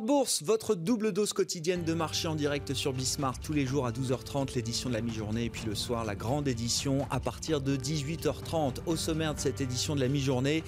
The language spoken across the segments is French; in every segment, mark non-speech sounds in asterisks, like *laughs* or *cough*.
Bourse, votre double dose quotidienne de marché en direct sur Bismart tous les jours à 12h30, l'édition de la mi-journée et puis le soir la grande édition à partir de 18h30. Au sommaire de cette édition de la mi-journée,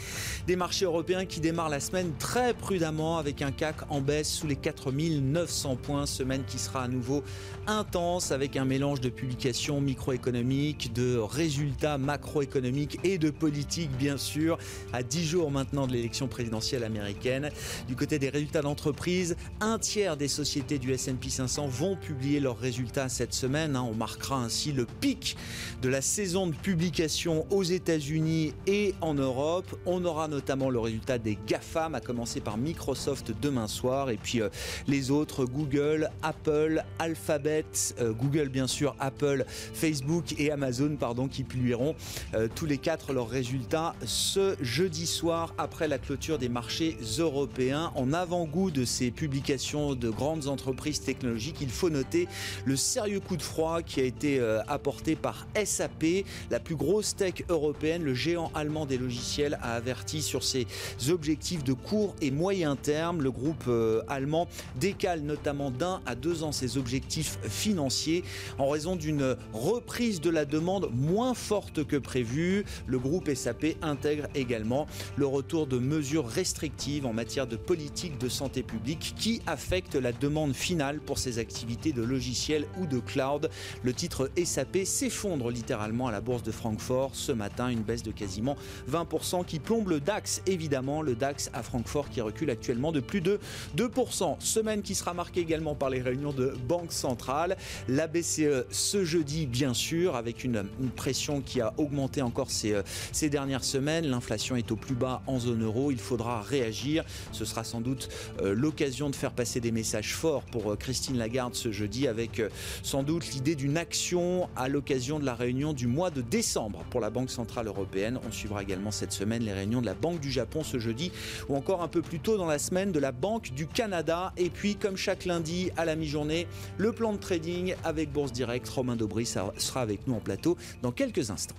des marchés européens qui démarrent la semaine très prudemment avec un CAC en baisse sous les 4900 points, semaine qui sera à nouveau intense avec un mélange de publications microéconomiques, de résultats macroéconomiques et de politique bien sûr à 10 jours maintenant de l'élection présidentielle américaine. Du côté des résultats d'entreprise un tiers des sociétés du S&P 500 vont publier leurs résultats cette semaine. Hein. On marquera ainsi le pic de la saison de publication aux États-Unis et en Europe. On aura notamment le résultat des GAFAM, à commencer par Microsoft demain soir, et puis euh, les autres Google, Apple, Alphabet, euh, Google bien sûr, Apple, Facebook et Amazon, pardon, qui publieront euh, tous les quatre leurs résultats ce jeudi soir après la clôture des marchés européens. En avant-goût de ces publications de grandes entreprises technologiques, il faut noter le sérieux coup de froid qui a été euh, apporté par SAP, la plus grosse tech européenne. Le géant allemand des logiciels a averti sur ses objectifs de court et moyen terme. Le groupe euh, allemand décale notamment d'un à deux ans ses objectifs financiers en raison d'une reprise de la demande moins forte que prévu. Le groupe SAP intègre également le retour de mesures restrictives en matière de politique de santé publique qui affecte la demande finale pour ces activités de logiciels ou de cloud. Le titre SAP s'effondre littéralement à la bourse de Francfort ce matin, une baisse de quasiment 20% qui plombe le DAX évidemment, le DAX à Francfort qui recule actuellement de plus de 2%. Semaine qui sera marquée également par les réunions de banque centrale, la BCE ce jeudi bien sûr avec une, pression qui a augmenté encore ces, ces dernières semaines. L'inflation est au plus bas en zone euro, il faudra réagir. Ce sera sans doute euh, l'occasion de faire passer des messages forts pour euh, Christine Lagarde ce jeudi avec euh, sans doute l'idée d'une action à l'occasion de la réunion du mois de décembre pour la Banque Centrale Européenne. On suivra également cette semaine les réunions de la Banque du Japon ce jeudi ou encore un peu plus tôt dans la semaine de la Banque du Canada. Et puis comme chaque lundi à la mi-journée, le plan de trading avec Bourse Direct. Romain Dobry sera avec nous en plateau dans quelques instants.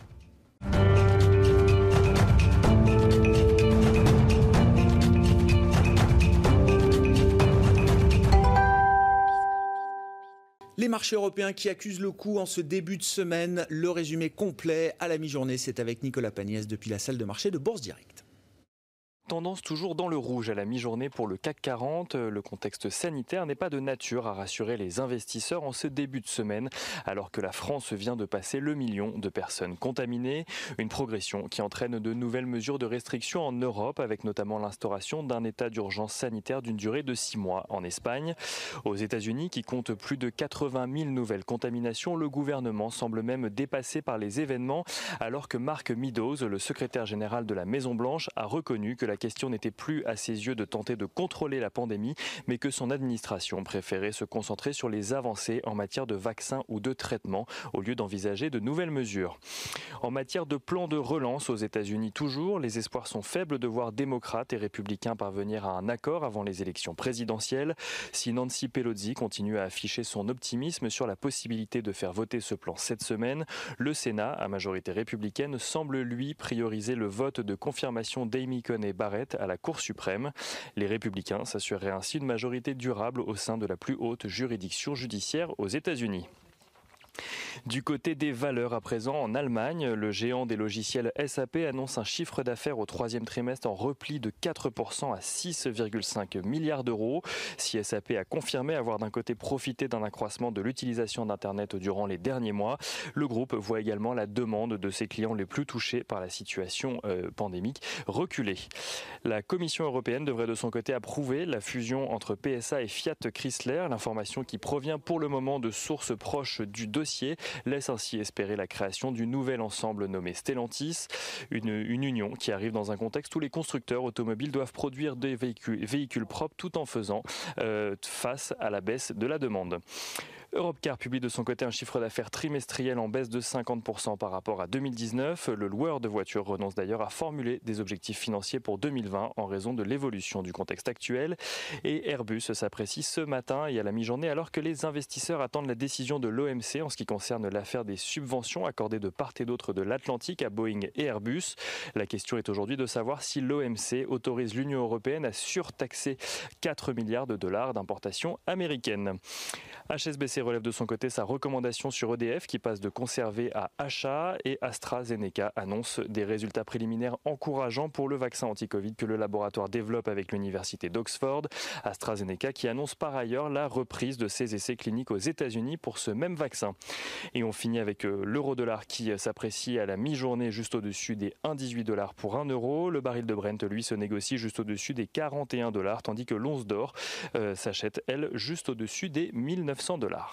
Les marchés européens qui accusent le coup en ce début de semaine. Le résumé complet à la mi-journée, c'est avec Nicolas Pagnès depuis la salle de marché de Bourse Direct. Tendance toujours dans le rouge à la mi-journée pour le CAC 40. Le contexte sanitaire n'est pas de nature à rassurer les investisseurs en ce début de semaine, alors que la France vient de passer le million de personnes contaminées. Une progression qui entraîne de nouvelles mesures de restriction en Europe, avec notamment l'instauration d'un état d'urgence sanitaire d'une durée de six mois en Espagne. Aux États-Unis, qui comptent plus de 80 000 nouvelles contaminations, le gouvernement semble même dépassé par les événements, alors que Mark Meadows, le secrétaire général de la Maison-Blanche, a reconnu que la question n'était plus à ses yeux de tenter de contrôler la pandémie, mais que son administration préférait se concentrer sur les avancées en matière de vaccins ou de traitements, au lieu d'envisager de nouvelles mesures. En matière de plan de relance aux États-Unis toujours, les espoirs sont faibles de voir démocrates et républicains parvenir à un accord avant les élections présidentielles. Si Nancy Pelosi continue à afficher son optimisme sur la possibilité de faire voter ce plan cette semaine, le Sénat, à majorité républicaine, semble lui prioriser le vote de confirmation d'Amy Coney à la Cour suprême. Les républicains s'assureraient ainsi une majorité durable au sein de la plus haute juridiction judiciaire aux États-Unis. Du côté des valeurs à présent, en Allemagne, le géant des logiciels SAP annonce un chiffre d'affaires au troisième trimestre en repli de 4% à 6,5 milliards d'euros. Si SAP a confirmé avoir d'un côté profité d'un accroissement de l'utilisation d'Internet durant les derniers mois, le groupe voit également la demande de ses clients les plus touchés par la situation euh, pandémique reculer. La Commission européenne devrait de son côté approuver la fusion entre PSA et Fiat Chrysler, l'information qui provient pour le moment de sources proches du laisse ainsi espérer la création du nouvel ensemble nommé Stellantis, une, union qui arrive dans un contexte où les constructeurs automobiles doivent produire des véhicules, propres tout en faisant euh, face à la baisse de la demande. Europcar publie de son côté un chiffre d'affaires trimestriel en baisse de 50% par rapport à 2019. Le loueur de voitures renonce d'ailleurs à formuler des objectifs financiers pour 2020 en raison de l'évolution du contexte actuel. Et Airbus s'apprécie ce matin et à la mi-journée alors que les investisseurs attendent la décision de l'OMC en ce qui concerne l'affaire des subventions accordées de part et d'autre de l'Atlantique à Boeing et Airbus. La question est aujourd'hui de savoir si l'OMC autorise l'Union européenne à surtaxer 4 milliards de dollars d'importations américaines. HSBC relève de son côté sa recommandation sur EDF qui passe de conserver à achat et AstraZeneca annonce des résultats préliminaires encourageants pour le vaccin anti-Covid que le laboratoire développe avec l'université d'Oxford. AstraZeneca qui annonce par ailleurs la reprise de ses essais cliniques aux États-Unis pour ce même vaccin. Et on finit avec euh, l'euro-dollar qui euh, s'apprécie à la mi-journée juste au-dessus des 1,18 dollars pour 1 euro. Le baril de Brent, lui, se négocie juste au-dessus des 41 dollars, tandis que l'once d'or euh, s'achète, elle, juste au-dessus des 1900 dollars.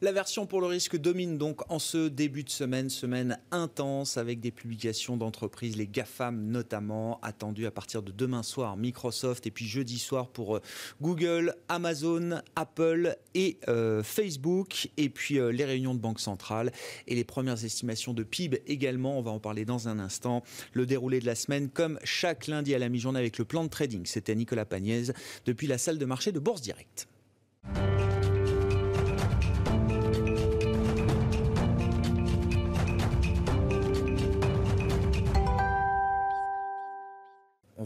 La version pour le risque domine donc en ce début de semaine, semaine intense avec des publications d'entreprises, les GAFAM notamment, attendues à partir de demain soir, Microsoft et puis jeudi soir pour euh, Google, Amazon, Apple et euh, Facebook, et puis euh, les réunions de banque centrale et les premières estimations de PIB également, on va en parler dans un instant. Le déroulé de la semaine comme chaque lundi à la mi-journée avec le plan de trading, c'était Nicolas Pagnès depuis la salle de marché de Bourse Direct.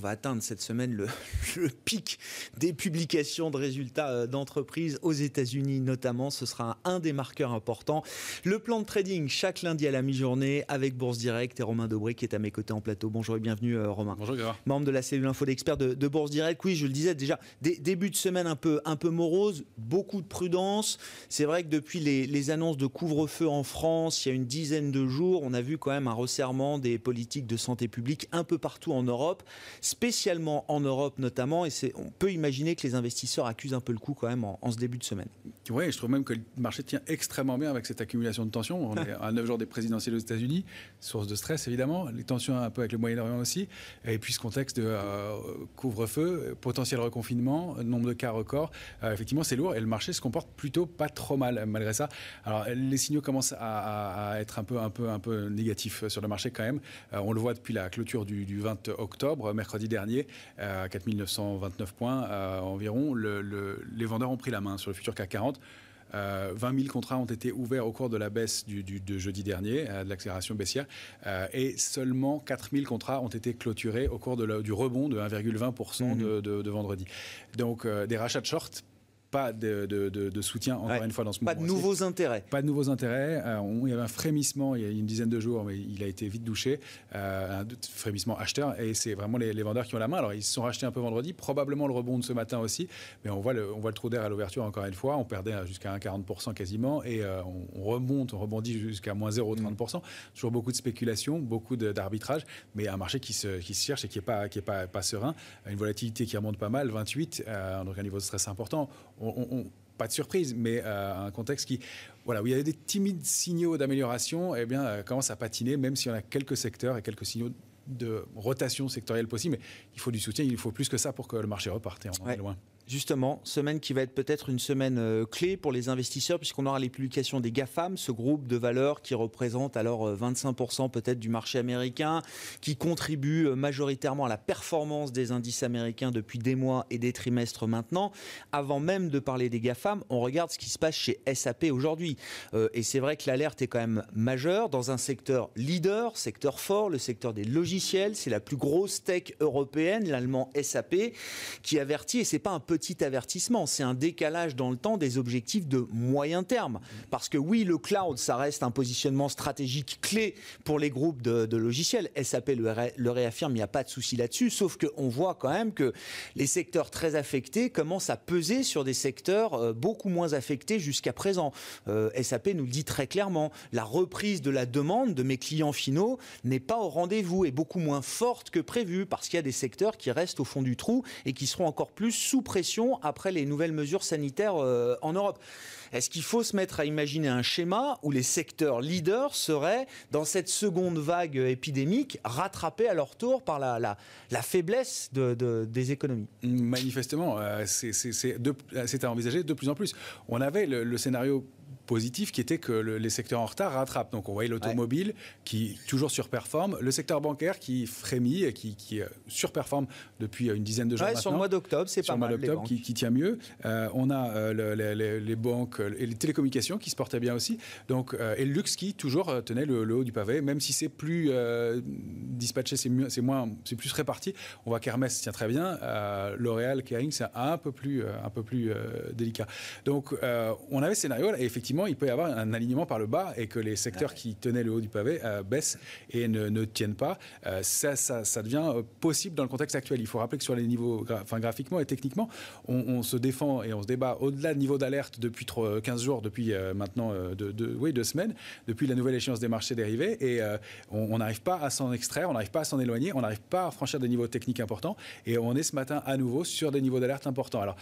Va atteindre cette semaine *laughs* le, pic des publications de résultats euh, d'entreprises aux États-Unis notamment. Ce sera un, des marqueurs importants. Le plan de trading chaque lundi à la mi-journée avec Bourse Direct et Romain Dobré qui est à mes côtés en plateau. Bonjour et bienvenue euh, Romain. Bonjour Gérard. Membre de la cellule info d'experts de, Bourse Direct. Oui, je le disais déjà, début de semaine un peu, un peu morose, beaucoup de prudence. C'est vrai que depuis les, les annonces de couvre-feu en France, il y a une dizaine de jours, on a vu quand même un resserrement des politiques de santé publique un peu partout en Europe spécialement en Europe notamment, et on peut imaginer que les investisseurs accusent un peu le coup quand même en, ce début de semaine. Oui, je trouve même que le marché tient extrêmement bien avec cette accumulation de tensions. On *laughs* est à 9 jours des présidentielles aux États-Unis, source de stress évidemment, les tensions un peu avec le Moyen-Orient aussi, et puis ce contexte de euh, couvre-feu, potentiel reconfinement, nombre de cas record, euh, effectivement c'est lourd et le marché se comporte plutôt pas trop mal malgré ça. Alors les signaux commencent à, être un peu, un, peu, un peu négatifs sur le marché quand même. Euh, on le voit depuis la clôture du, du 20 octobre, mercredi mercredi dernier, à 4929 points euh, environ, les vendeurs ont pris la main sur le futur CAC 40. 20 euh, 000 contrats ont été ouverts au cours de la baisse du, de jeudi dernier, euh, de l'accélération baissière, et seulement 4 000 contrats ont été clôturés au cours de du rebond de 1,20% mmh. de, de, vendredi. Donc des rachats de short pas de, soutien, encore une fois, dans ce moment. Pas de nouveaux intérêts. Pas de nouveaux intérêts. Euh, il y avait un frémissement il y a une dizaine de jours, mais il a été vite douché. Euh, un frémissement acheteur. Et c'est vraiment les, vendeurs qui ont la main. Alors, ils se sont rachetés un peu vendredi, probablement le rebond de ce matin aussi. Mais on voit le, on voit le trou d'air à l'ouverture, encore une fois. On perdait jusqu'à 1,40% quasiment. Et euh, on, remonte, on rebondit jusqu'à moins 0,30%. Mmh. Toujours beaucoup de spéculation, beaucoup d'arbitrage. Mais un marché qui se, qui se cherche et qui n'est pas, qui est pas, pas serein. Une volatilité qui remonte pas mal, 28. donc, un niveau de stress important pas de surprise, mais euh, un contexte qui, voilà, où il y avait des timides signaux d'amélioration, eh bien, euh, commence à patiner, même s'il y en a quelques secteurs et quelques signaux de rotation sectorielle possible. Mais il faut du soutien, il faut plus que ça pour que le marché reparte. Et on en est loin. Justement, semaine qui va être peut-être une semaine euh, clé pour les investisseurs puisqu'on aura les publications des GAFAM, ce groupe de valeurs qui représente alors 25% euh, peut-être du marché américain, qui contribue euh, majoritairement à la performance des indices américains depuis des mois et des trimestres maintenant. Avant même de parler des GAFAM, on regarde ce qui se passe chez SAP aujourd'hui. et c'est vrai que l'alerte est quand même majeure dans un secteur leader, secteur fort, le secteur des logiciels. C'est la plus grosse tech européenne, l'allemand SAP, qui avertit, et c'est pas un peu petit avertissement, c'est un décalage dans le temps des objectifs de moyen terme. Parce que oui, le cloud, ça reste un positionnement stratégique clé pour les groupes de, logiciels. SAP le, réaffirme, il n'y a pas de souci là-dessus, sauf qu'on voit quand même que les secteurs très affectés commencent à peser sur des secteurs euh, beaucoup moins affectés jusqu'à présent. Euh, SAP nous le dit très clairement, la reprise de la demande de mes clients finaux n'est pas au rendez-vous et beaucoup moins forte que prévu parce qu'il y a des secteurs qui restent au fond du trou et qui seront encore plus sous pression après les nouvelles mesures sanitaires euh, en Europe. Est-ce qu'il faut se mettre à imaginer un schéma où les secteurs leaders seraient, dans cette seconde vague épidémique, rattrapés à leur tour par la, faiblesse de, des économies? Manifestement, euh, c'est à envisager de plus en plus. On avait le scénario positif qui était que les secteurs en retard rattrapent. Donc on voyait l'automobile qui toujours surperforme, le secteur bancaire qui frémit et qui, qui euh, surperforme depuis une dizaine de jours Sur le mois d'octobre, c'est pas mal. Sur le mois d'octobre qui, qui, tient mieux. Euh, on a euh, les, banques et les télécommunications qui se portaient bien aussi. Donc, et le luxe qui toujours tenait le, haut du pavé, même si c'est plus dispatché, c'est moins, c'est plus réparti. On voit qu'Hermès tient très bien. L'Oréal, Kering, c'est un peu plus, un peu plus délicat. Donc on avait ce scénario et effectivement il peut y avoir un alignement par le bas et que les secteurs qui tenaient le haut du pavé euh, baissent et ne, tiennent pas. Euh, ça, ça, devient euh, possible dans le contexte actuel. Il faut rappeler que sur les niveaux, enfin, graphiquement et techniquement, on, se défend et on se débat au-delà du niveau d'alerte depuis 15 jours, depuis maintenant de, oui, deux semaines, depuis la nouvelle échéance des marchés dérivés. Et on n'arrive pas à s'en extraire, on n'arrive pas à s'en éloigner, on n'arrive pas à franchir des niveaux techniques importants. Et on est ce matin à nouveau sur des niveaux d'alerte importants. Alors,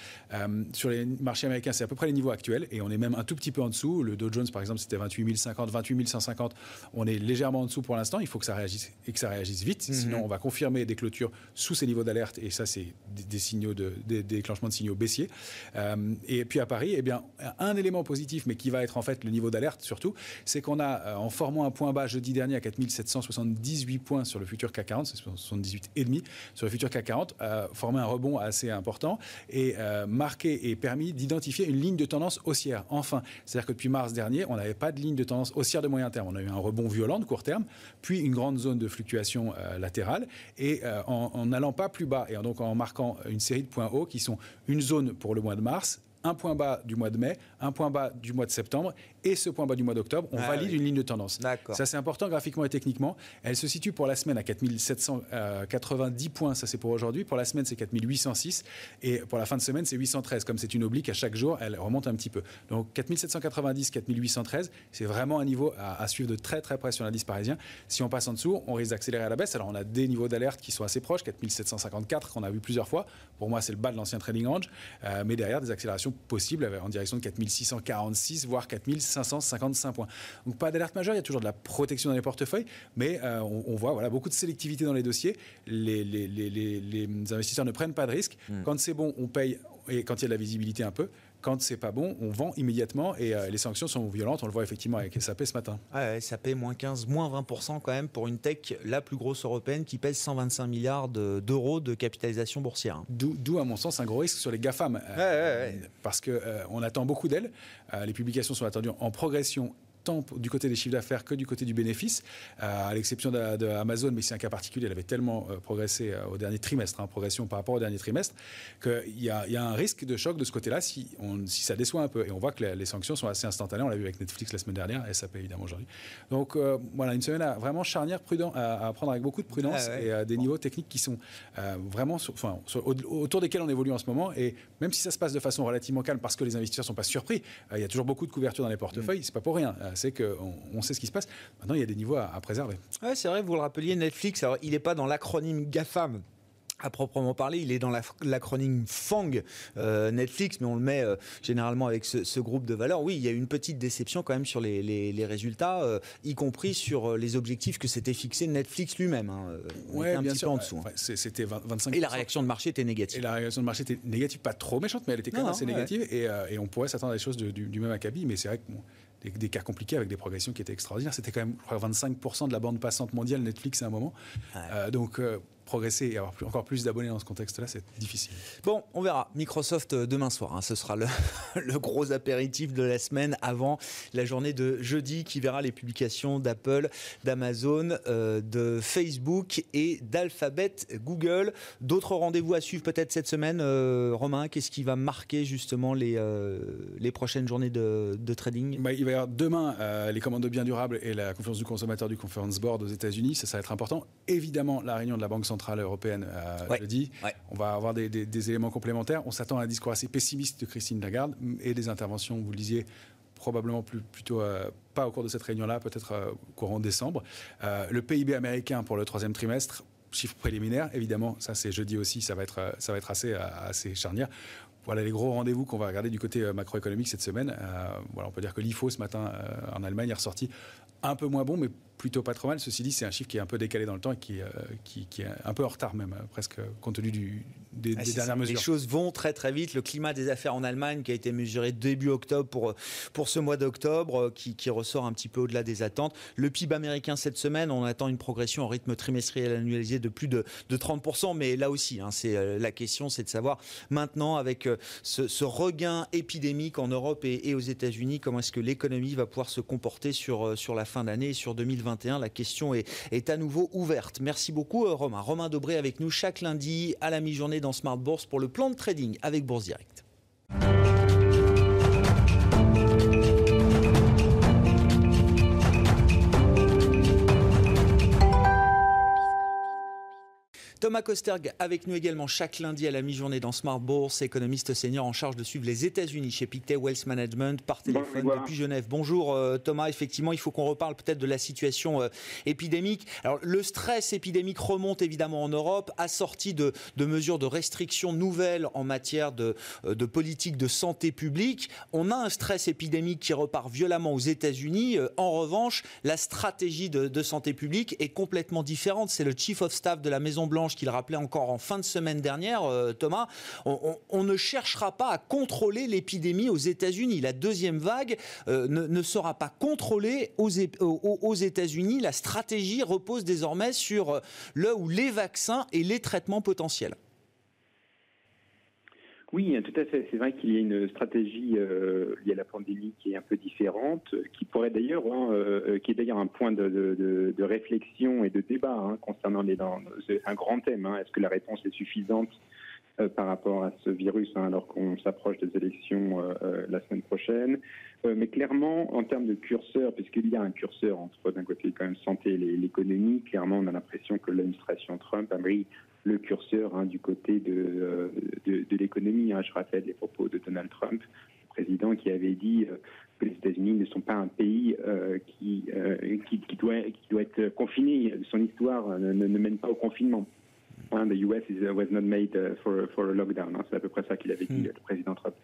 sur les marchés américains, c'est à peu près les niveaux actuels et on est même un tout petit peu en dessous le Dow Jones, par exemple, c'était 28 050, 28 150. On est légèrement en dessous pour l'instant. Il faut que ça réagisse et que ça réagisse vite. Mhm. Sinon, on va confirmer des clôtures sous ces niveaux d'alerte. Et ça, c'est des, signaux de, des, déclenchements de signaux baissiers. Euh, et puis à Paris, eh bien, un élément positif, mais qui va être en fait le niveau d'alerte surtout, c'est qu'on a, euh, en formant un point bas jeudi dernier à 4778 points sur le futur CAC 40, c'est 78,5 sur le futur CAC 40, euh, formé un rebond assez important et marqué et permis d'identifier une ligne de tendance haussière. Enfin, c'est-à-dire depuis mars dernier, on n'avait pas de ligne de tendance haussière de moyen terme. On a eu un rebond violent de court terme, puis une grande zone de fluctuation euh, latérale. Et euh, en n'allant pas plus bas, et donc en marquant une série de points hauts qui sont une zone pour le mois de mars, un point bas du mois de mai, un point bas du mois de septembre et ce point bas du mois d'octobre, on ah valide une ligne de tendance. Ça, c'est important graphiquement et techniquement. Elle se situe pour la semaine à 4790 points, ça c'est pour aujourd'hui. Pour la semaine, c'est 4806. Et pour la fin de semaine, c'est 813. Comme c'est une oblique, à chaque jour, elle remonte un petit peu. Donc 4790, 4813, c'est vraiment un niveau à, suivre de très très près sur l'indice parisien. Si on passe en dessous, on risque d'accélérer à la baisse. Alors on a des niveaux d'alerte qui sont assez proches, 4754 qu'on a vu plusieurs fois. Pour moi, c'est le bas de l'ancien trading range. Euh, mais derrière, des accélérations possibles en direction de 4646, voire 4600. 555 points. Donc pas d'alerte majeure, il y a toujours de la protection dans les portefeuilles, mais euh, on, voit voilà, beaucoup de sélectivité dans les dossiers. Les, les, investisseurs ne prennent pas de risques. Hmm. Quand c'est bon, on paye, et quand il y a de la visibilité un peu, quand c'est pas bon, on vend immédiatement et euh, les sanctions sont violentes. On le voit effectivement avec SAP ce matin. Ouais, SAP moins 15, moins 20% quand même pour une tech la plus grosse européenne qui pèse 125 milliards d'euros de, capitalisation boursière. D'où, à mon sens, un gros risque sur les GAFAM. Euh, parce qu'on on attend beaucoup d'elles. les publications sont attendues en progression tant du côté des chiffres d'affaires que du côté du bénéfice, euh, à l'exception d'Amazon, mais c'est un cas particulier, elle avait tellement euh, progressé euh, au dernier trimestre, hein, progression par rapport au dernier trimestre, qu'il y, a un risque de choc de ce côté-là si, si ça déçoit un peu. Et on voit que les, sanctions sont assez instantanées, on l'a vu avec Netflix la semaine dernière, et SAP évidemment aujourd'hui. Donc voilà, une semaine vraiment charnière, prudent, à, prendre avec beaucoup de prudence ah et à des niveaux techniques qui sont vraiment enfin, autour desquels on évolue en ce moment. Et même si ça se passe de façon relativement calme parce que les investisseurs ne sont pas surpris, il y a toujours beaucoup de couverture dans les portefeuilles, c'est pas pour rien c'est qu'on on sait ce qui se passe. Maintenant, il y a des niveaux à, préserver. Ouais, c'est vrai, vous le rappeliez, Netflix, alors il n'est pas dans l'acronyme GAFAM à proprement parler, il est dans l'acronyme FANG euh, Netflix, mais on le met euh, généralement avec ce, groupe de valeurs. Oui, il y a une petite déception quand même sur les, résultats, euh, y compris sur les objectifs que s'était fixé Netflix lui-même. Hein. Oui, bien un sûr. en dessous. Hein. C'était 25. Et la réaction de marché était négative. Et la réaction de marché était négative, pas trop méchante, mais elle était quand même assez négative. Et, on pourrait s'attendre à des choses du, même acabit, mais c'est vrai que des, cas compliqués avec des progressions qui étaient extraordinaires. C'était quand même, je crois, 25% de la bande passante mondiale Netflix à un moment. Euh, donc, euh, progresser et avoir encore plus d'abonnés dans ce contexte-là, c'est difficile. Bon, on verra. Microsoft euh, demain soir, hein. ce sera *laughs* le, gros apéritif de la semaine avant la journée de jeudi qui verra les publications d'Apple, d'Amazon, euh, de Facebook et d'Alphabet Google. D'autres rendez-vous à suivre peut-être cette semaine, euh, Romain? Qu'est-ce qui va marquer justement les, les prochaines journées de, trading? Bah, Il va y avoir demain les commandes de biens durables et la conférence du consommateur du Conference Board aux États-Unis. Ça, ça va être important. Évidemment, la réunion de la Banque centrale européenne euh, jeudi. On va avoir des, éléments complémentaires. On s'attend à un discours assez pessimiste de Christine Lagarde et des interventions, vous le disiez, probablement plus, plutôt pas au cours de cette réunion-là, peut-être courant décembre. le PIB américain pour le troisième trimestre, chiffre préliminaire, évidemment, ça c'est jeudi aussi, ça va être, ça va être assez, assez charnière. Voilà les gros rendez-vous qu'on va regarder du côté macroéconomique cette semaine. voilà, on peut dire que l'IFO ce matin en Allemagne est ressorti un peu moins bon, mais plutôt pas trop mal. Ceci dit, c'est un chiffre qui est un peu décalé dans le temps et qui, euh, qui, est un peu en retard même, euh, presque compte tenu du, des, ah, dernières mesures. Les choses vont très très vite. Le climat des affaires en Allemagne qui a été mesuré début octobre pour, pour ce mois d'octobre, euh, qui, qui, ressort un petit peu au-delà des attentes. Le PIB américain cette semaine, on attend une progression en rythme trimestriel annualisé de plus de, de 30%. Mais là aussi, hein, c'est la question, c'est de savoir maintenant avec ce, ce, regain épidémique en Europe et, et aux États-Unis, comment est-ce que l'économie va pouvoir se comporter sur, sur la fin d'année et sur 2020 la question est, à nouveau ouverte. Merci beaucoup euh, Romain. Romain Dobré avec nous chaque lundi à la mi-journée dans Smart Bourse pour le plan de trading avec Bourse Direct. Thomas Kosterg avec nous également chaque lundi à la mi-journée dans Smart Bourse, économiste senior en charge de suivre les États-Unis chez Pictet Wealth Management par téléphone depuis Genève. Bonjour euh, Thomas, effectivement, il faut qu'on reparle peut-être de la situation euh, épidémique. Alors le stress épidémique remonte évidemment en Europe, assorti de, de mesures de restrictions nouvelles en matière de, euh, de, politique de santé publique. On a un stress épidémique qui repart violemment aux États-Unis. En revanche, la stratégie de, de santé publique est complètement différente. C'est le chief of staff de la Maison Blanche qu'il rappelait encore en fin de semaine dernière, euh, Thomas, on, ne cherchera pas à contrôler l'épidémie aux États-Unis. La deuxième vague euh, ne, sera pas contrôlée aux, États-Unis. La stratégie repose désormais sur euh, le ou les vaccins et les traitements potentiels. Oui, tout à fait. C'est vrai qu'il y a une stratégie euh, liée à la pandémie qui est un peu différente, qui pourrait d'ailleurs, hein, euh, qui est d'ailleurs un point de, de, de, réflexion et de débat hein, concernant les un grand thème. Hein. Est-ce que la réponse est suffisante euh, par rapport à ce virus, alors qu'on s'approche des élections la semaine prochaine? Mais clairement, en termes de curseur, puisqu'il y a un curseur entre d'un côté quand même santé et l'économie, clairement, on a l'impression que l'administration Trump a mis le curseur hein, du côté de, de, l'économie. Hein. Je rappelle les propos de Donald Trump, le président, qui avait dit que les États-Unis ne sont pas un pays qui, qui, doit, qui doit être confiné. Son histoire ne mène pas au confinement. The US is, was not made uh, for, for a lockdown. C'est à peu près ça qu'il avait dit, hmm. le président Trump.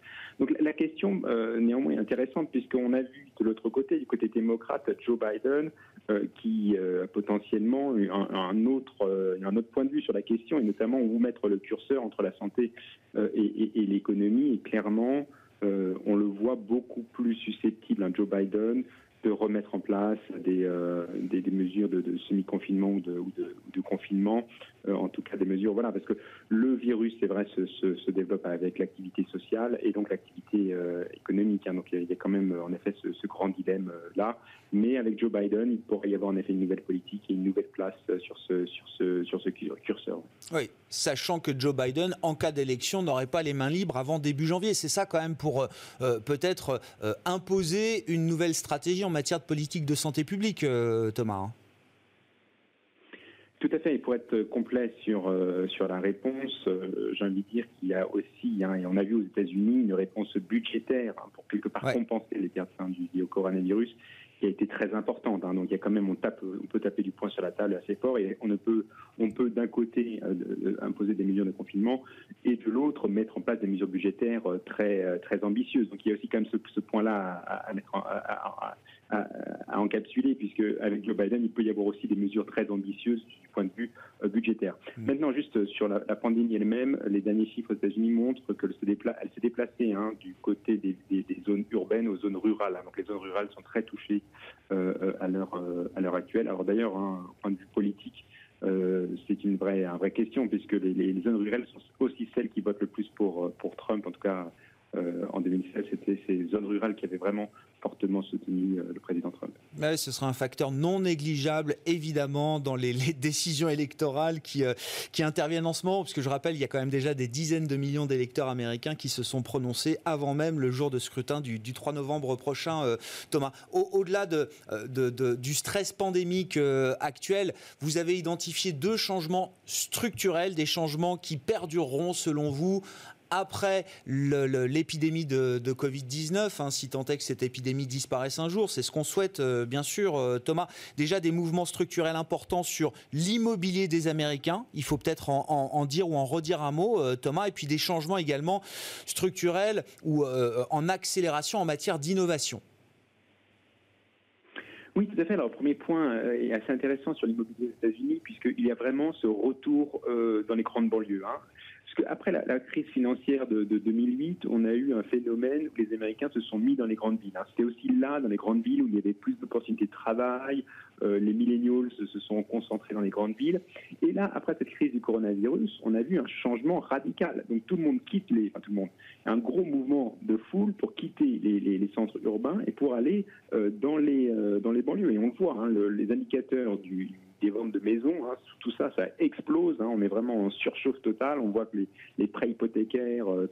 Donc la question, euh, néanmoins, est intéressante puisqu'on a vu de l'autre côté, du côté démocrate, Joe Biden, euh, qui euh, a potentiellement un, un autre, un autre point de vue sur la question et notamment où mettre le curseur entre la santé et, et, l'économie. Et clairement, on le voit beaucoup plus susceptible, un Joe Biden, de remettre en place des, euh, des, mesures de, semi-confinement ou de, ou de, confinement, euh, en tout cas des mesures, voilà, parce que le virus, c'est vrai, se, développe avec l'activité sociale et donc l'activité euh, économique. Hein. donc il y a quand même en effet ce, grand dilemme là, mais avec Joe Biden, il pourrait y avoir en effet une nouvelle politique et une nouvelle place sur ce, sur ce, sur ce curseur. Oui, sachant que Joe Biden, en cas d'élection, n'aurait pas les mains libres avant début janvier. C'est ça quand même pour peut-être imposer une nouvelle stratégie en matière de politique de santé publique, euh, Thomas. Hein. Tout à fait. Et pour être complet sur, euh, sur la réponse, euh, j'ai envie de dire qu'il y a aussi, hein, et on a vu aux États-Unis, une réponse budgétaire hein, pour quelque part compenser les pertes du au coronavirus qui a été très importante. Hein. Donc il y a quand même on tape, on peut taper du poing sur la table assez fort et on ne peut, on peut d'un côté euh, imposer des mesures de confinement et de l'autre mettre en place des mesures budgétaires euh, très euh, très ambitieuses. Donc il y a aussi quand même ce, ce point-là à, à, à, à, encapsuler puisque avec Joe Biden il peut y avoir aussi des mesures très ambitieuses du point de vue budgétaire. Mmh. Maintenant juste sur la, la pandémie elle-même, les derniers chiffres aux États-Unis montrent qu'elle s'est déplacée hein, du côté des, des, des, zones urbaines aux zones rurales. Hein. Donc les zones rurales sont très touchées à l'heure euh, à l'heure actuelle. Alors d'ailleurs, hein, point de vue politique, c'est une vraie, question puisque les, zones rurales sont aussi celles qui votent le plus pour Trump, en tout cas en 2016, c'était ces zones rurales qui avaient vraiment fortement soutenu euh, le président Trump. ce sera un facteur non négligeable, évidemment, dans les, décisions électorales qui, euh, qui interviennent en ce moment, parce que je rappelle, il y a quand même déjà des dizaines de millions d'électeurs américains qui se sont prononcés avant même le jour de scrutin du, 3 novembre prochain, euh, Thomas. Au-delà de, de, du stress pandémique actuel, vous avez identifié deux changements structurels, des changements qui perdureront, selon vous, après l'épidémie de, Covid-19, hein, si tant est que cette épidémie disparaisse un jour, c'est ce qu'on souhaite bien sûr, Thomas. Déjà des mouvements structurels importants sur l'immobilier des Américains, il faut peut-être en, dire ou en redire un mot, Thomas, et puis des changements également structurels ou en accélération en matière d'innovation. Oui, tout à fait. Alors, premier point euh, est assez intéressant sur l'immobilier des États-Unis, puisqu'il y a vraiment ce retour euh, dans les grandes banlieues. Hein. La, la, crise financière de, 2008, on a eu un phénomène où les Américains se sont mis dans les grandes villes. Hein. C'était aussi là, dans les grandes villes, où il y avait plus d'opportunités de travail, euh, les millennials se sont concentrés dans les grandes villes. Et là, après cette crise du coronavirus, on a vu un changement radical. Donc tout le monde quitte les, enfin tout le monde, un gros mouvement de foule pour quitter les, centres urbains et pour aller euh, dans les euh, dans les banlieues. Et on le voit, hein, les indicateurs du des ventes de maisons. Hein, tout ça, ça explose. Hein, on est vraiment en surchauffe totale. On voit que les, prêts hypothécaires, euh,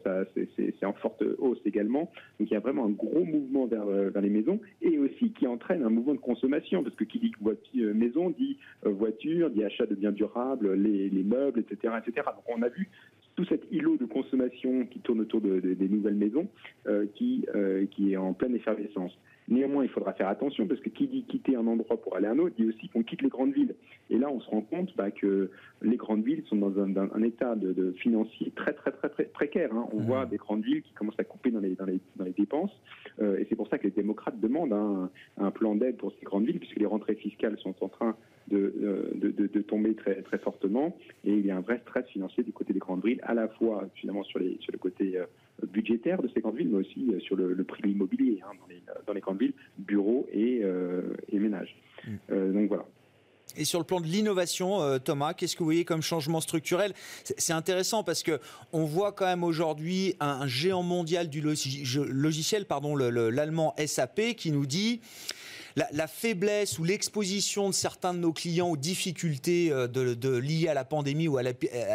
c'est en forte hausse également. Donc il y a vraiment un gros mouvement vers, vers, les maisons et aussi qui entraîne un mouvement de consommation parce que qui dit voiture, maison dit euh, voiture, dit achat de biens durables, les, meubles, etc., etc. Donc on a vu tout cet îlot de consommation qui tourne autour des nouvelles maisons euh, qui, qui est en pleine effervescence. Néanmoins, il faudra faire attention parce que qui dit quitter un endroit pour aller à un autre dit aussi qu'on quitte les grandes villes. Et là, on se rend compte bah, que les grandes villes sont dans un, état de, financier très très très, très précaire. Hein. On mmh. voit des grandes villes qui commencent à couper dans les, dans les, dans les dépenses. Euh, et c'est pour ça que les démocrates demandent un, un plan d'aide pour ces grandes villes puisque les rentrées fiscales sont en train de, de, tomber très, très fortement. Et il y a un vrai stress financier du côté des grandes villes, à la fois finalement sur, les, sur le côté euh, budgétaire de ces grandes villes, mais aussi euh, sur le, prix de l'immobilier hein, dans, les, dans, les, grandes villes, bureaux et, euh, et ménages. Mm. donc voilà. Et sur le plan de l'innovation, Thomas, qu'est-ce que vous voyez comme changement structurel? C'est intéressant parce que on voit quand même aujourd'hui un, géant mondial du logiciel, pardon, l'allemand SAP, qui nous dit la, faiblesse ou l'exposition de certains de nos clients aux difficultés euh, liées à la pandémie ou à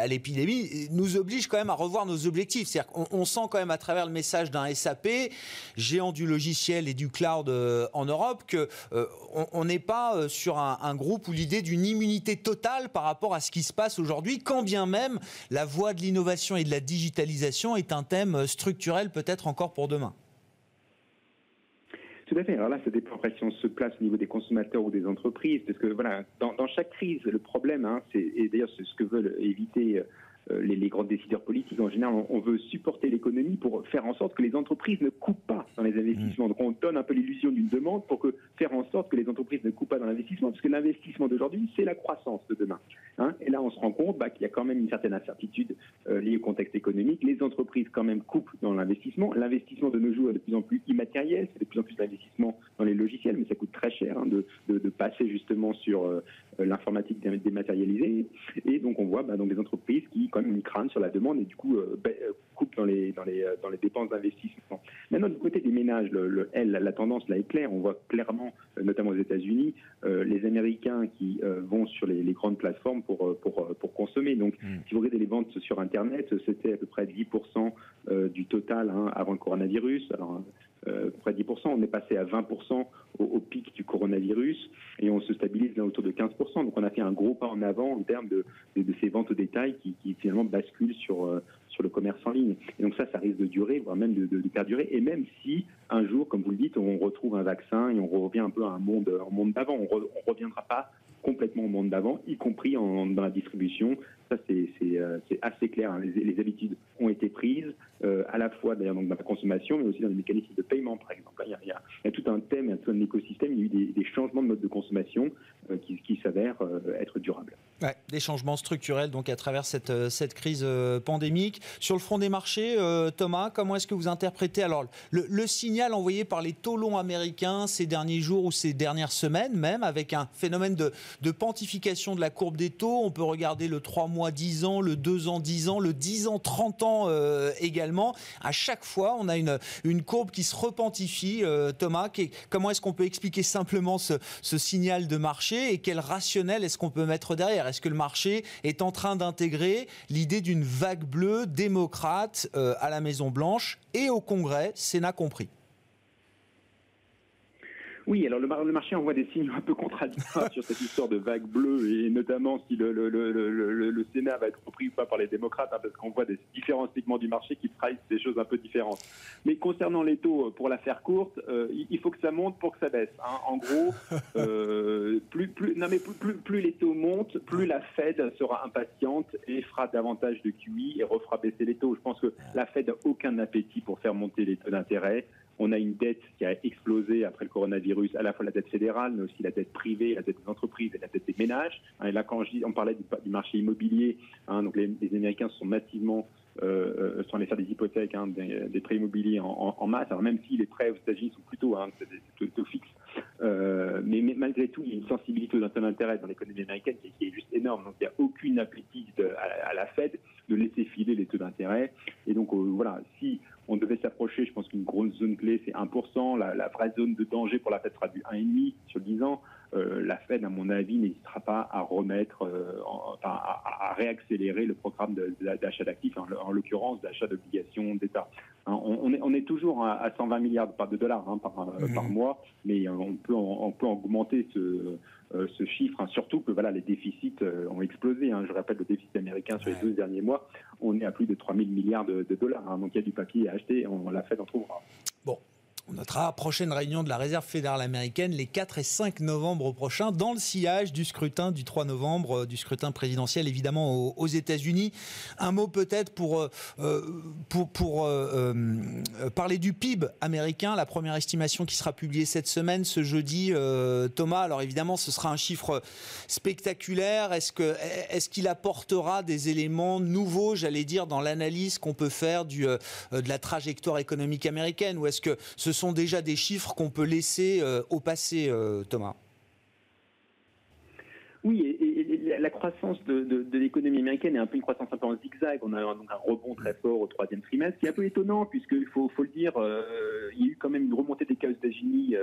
l'épidémie nous oblige quand même à revoir nos objectifs. C'est-à-dire qu'on on sent quand même à travers le message d'un SAP, géant du logiciel et du cloud euh, en Europe, que euh, on n'est pas sur un, un groupe où l'idée d'une immunité totale par rapport à ce qui se passe aujourd'hui, quand bien même la voie de l'innovation et de la digitalisation est un thème structurel peut-être encore pour demain. Tout à fait. Alors là, ça dépend après si on se place au niveau des consommateurs ou des entreprises, parce que voilà, dans, chaque crise, le problème, hein, c'est et d'ailleurs c'est ce que veulent éviter euh, les, grands décideurs politiques en général, on, veut supporter l'économie pour faire en sorte que les entreprises ne coupent pas dans les investissements. Donc on donne un peu l'illusion d'une demande pour que, faire en sorte que les entreprises ne coupent pas dans l'investissement, parce que l'investissement d'aujourd'hui, c'est la croissance de demain. Hein. Et là, on se rend compte bah, qu'il y a quand même une certaine incertitude euh, liée au contexte économique. Les entreprises quand même coupent dans l'investissement. L'investissement de nos jours est de plus en plus immatériel, c'est de plus en plus d'investissement dans les logiciels, mais ça coûte très cher hein, de, passer justement sur euh, l'informatique dématérialisée. Et donc on voit bah, donc des entreprises qui quand même crâne sur la demande et du coup euh, euh, coupe dans les, dans les, euh, dans les dépenses d'investissement. Maintenant, du côté des ménages, le, elle, la tendance là est claire. On voit clairement, notamment aux États-Unis, les Américains qui vont sur les, grandes plateformes pour, pour, pour consommer. Donc, hmm. si vous regardez les ventes sur Internet, c'était à peu près 10% du total hein, avant le coronavirus. Alors, euh, près de 10%. On est passé à 20% au, pic du coronavirus et on se stabilise là autour de 15%. Donc on a fait un gros pas en avant en termes de, de, ces ventes au détail qui, qui finalement basculent sur, euh, sur le commerce en ligne. Et donc ça, ça risque de durer, voire même de, de, perdurer. Et même si un jour, comme vous le dites, on retrouve un vaccin et on revient un peu à un monde, un monde d'avant, on ne reviendra pas complètement au monde d'avant, y compris en, dans la distribution. Ça, c'est euh, assez clair. Hein. Les, habitudes ont été prises, euh, à la fois dans la consommation, mais aussi dans les mécanismes de paiement, par exemple. Il y a, il y a, tout un thème, tout un écosystème. Il y a eu des, changements de mode de consommation euh, qui, qui s'avèrent être durables. Des changements structurels donc à travers cette, crise pandémique. Sur le front des marchés, Thomas, comment est-ce que vous interprétez alors le, le, signal envoyé par les taux longs américains ces derniers jours ou ces dernières semaines, même avec un phénomène de, de pantification de la courbe des taux? On peut regarder le 3 mois 10 ans, le 2 ans 10 ans, le 10 ans 30 ans euh, également. À chaque fois, on a une, courbe qui se repentifie. Euh, Thomas, comment est-ce qu'on peut expliquer simplement ce, signal de marché et quel rationnel est-ce qu'on peut mettre derrière? Est-ce que le marché est en train d'intégrer l'idée d'une vague bleue démocrate euh, à la Maison Blanche et au Congrès, Sénat compris Oui, alors le, marché envoie des signes un peu contradictoires *laughs* sur cette histoire de vague bleue, et notamment si le, le, Sénat va être repris ou pas par les démocrates, hein, parce qu'on voit des différents segments du marché qui trahissent des choses un peu différentes. Mais concernant les taux, pour la faire courte, euh, il faut que ça monte pour que ça baisse. Hein. En gros, *laughs* euh, plus, plus, non mais plus, plus, les taux montent, plus la Fed sera impatiente et fera davantage de QI et refera baisser les taux. Je pense que la Fed n'a aucun appétit pour faire monter les taux d'intérêt. On a une dette qui a explosé après le coronavirus, à la fois la dette fédérale, mais aussi la dette privée, la dette des entreprises et la dette des ménages. Et là, quand on parlait du, marché immobilier, hein, donc les, Américains sont massivement euh, euh, allés faire des hypothèques, hein, des, prêts immobiliers en, masse. Alors même si les prêts aux États-Unis sont plutôt hein, des taux, fixes, euh, mais, malgré tout, il y a une sensibilité aux intérêts d'intérêt dans l'économie américaine qui, est juste énorme. Donc il n'y a aucune appétit à, la Fed de laisser filer les taux d'intérêt. Et donc voilà, si on devait s'approcher, je pense qu'une grosse zone clé, c'est 1%. La, vraie zone de danger pour la Fed sera du 1,5 sur 10 ans. Euh, la Fed, à mon avis, n'hésitera pas à remettre, euh, à, réaccélérer le programme d'achat d'actifs, en, l'occurrence d'achat d'obligations d'État. Hein, on, est, toujours à, 120 milliards de dollars hein, mmh. par, mois, mais on peut, on peut augmenter ce, euh, ce chiffre, hein, surtout que voilà, les déficits euh, ont explosé. Hein. Je rappelle le déficit américain sur les 12 derniers mois, on est à plus de 3 000 milliards de, dollars. Hein. Donc il y a du papier à acheter, on l'a fait, on trouvera. On notera prochaine réunion de la réserve fédérale américaine les 4 et 5 novembre prochains dans le sillage du scrutin du 3 novembre, euh, du scrutin présidentiel évidemment aux, États-Unis. Un mot peut-être pour, euh, euh, pour, parler du PIB américain, la première estimation qui sera publiée cette semaine, ce jeudi. Thomas, alors évidemment ce sera un chiffre spectaculaire. Est-ce que est-ce qu'il apportera des éléments nouveaux, j'allais dire, dans l'analyse qu'on peut faire du, de la trajectoire économique américaine, ou est-ce que ce sont déjà des chiffres qu'on peut laisser euh, au passé, euh, Thomas. Oui, la croissance de, l'économie américaine est un peu une croissance un peu en zigzag. On a donc un rebond très fort au troisième trimestre, qui est un peu étonnant, puisqu'il faut, faut le dire, euh, il y a eu quand même une remontée des cas aux États-Unis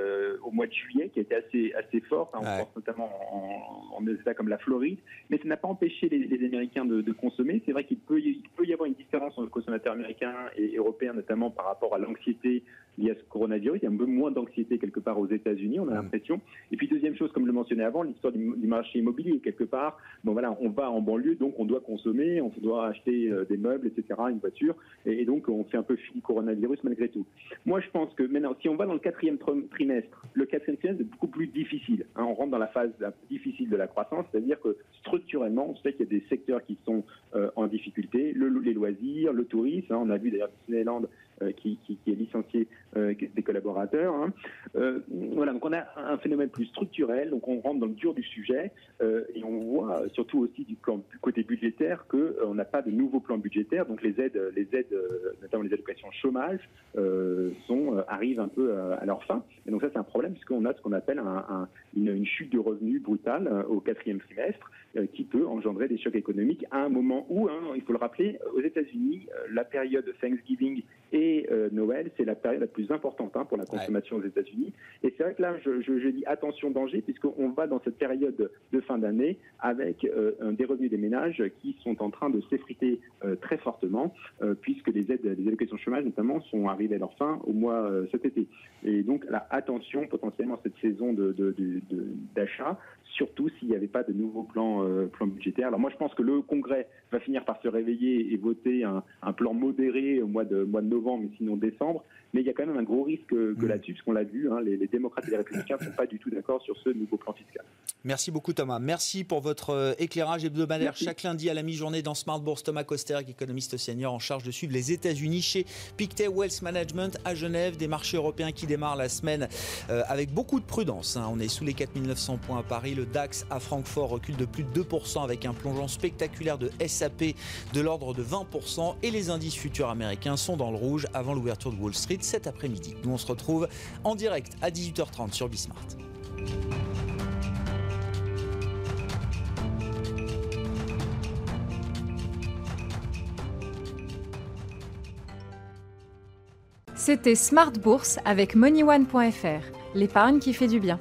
au mois de juillet, qui a été assez, assez forte. Hein. on pense notamment en, en, États comme la Floride, mais ça n'a pas empêché les, Américains de, consommer. C'est vrai qu'il peut, il peut y avoir une différence entre consommateurs américains et européens, notamment par rapport à l'anxiété lié à ce coronavirus. Il y a un peu moins d'anxiété quelque part aux États-Unis, on a mm. l'impression. Et puis deuxième chose, comme je le mentionnais avant, l'histoire du, marché immobilier quelque part. Bon voilà, on va en banlieue, donc on doit consommer, on doit acheter euh, des meubles, etc., une voiture, et, donc on fait un peu fi coronavirus malgré tout. Moi, je pense que maintenant, si on va dans le quatrième trimestre, le quatrième trimestre est beaucoup plus difficile. Hein. on rentre dans la phase difficile de la croissance, c'est-à-dire que structurellement, on sait qu'il y a des secteurs qui sont euh, en difficulté, le, les loisirs, le tourisme. Hein. on a vu d'ailleurs Disneyland qui, qui, qui, est licencié euh, des collaborateurs. Hein. Euh, voilà, donc on a un phénomène plus structurel, donc on rentre dans le dur du sujet et on voit surtout aussi du, côté budgétaire qu'on n'a pas de nouveau plan budgétaire, donc les aides, notamment les allocations chômage, sont, arrivent un peu à leur fin. Et donc ça c'est un problème puisqu'on a ce qu'on appelle un, une, chute de revenus brutale au quatrième trimestre qui peut engendrer des chocs économiques à un moment où, hein, il faut le rappeler, aux États-Unis, la période Thanksgiving et Noël, c'est la période la plus importante hein, pour la consommation aux États-Unis. Et c'est vrai que là, je, dis attention danger, puisqu'on va dans cette période de fin d'année avec euh, des revenus des ménages qui sont en train de s'effriter euh, très fortement, euh, puisque les aides, les allocations chômage notamment, sont arrivées à leur fin au mois cet été. Et donc, là, attention potentiellement cette saison d'achat. De, surtout s'il n'y avait pas de nouveau plan, plan budgétaire. Alors moi, je pense que le Congrès va finir par se réveiller et voter un, plan modéré au mois de, mois de novembre, mais sinon décembre. Mais il y a quand même un gros risque que, mm. là-dessus, parce qu'on l'a vu, hein, les, démocrates et les républicains ne sont pas du tout d'accord sur ce nouveau plan fiscal. Merci beaucoup Thomas. Merci pour votre euh, éclairage hebdomadaire chaque lundi à la mi-journée dans Smart Bourse. Thomas Coster, économiste senior en charge de suivre les États-Unis chez Pictet Wealth Management à Genève. Des marchés européens qui démarrent la semaine euh, avec beaucoup de prudence. Hein. On est sous les 4900 points à Paris. Le DAX à Francfort recule de plus de 2% avec un plongeon spectaculaire de SAP de l'ordre de 20%. Et les indices futurs américains sont dans le rouge avant l'ouverture de Wall Street cet après-midi. Nous, on se retrouve en direct à 18h30 sur Bismart. C'était Smart Bourse avec MoneyOne.fr, l'épargne qui fait du bien.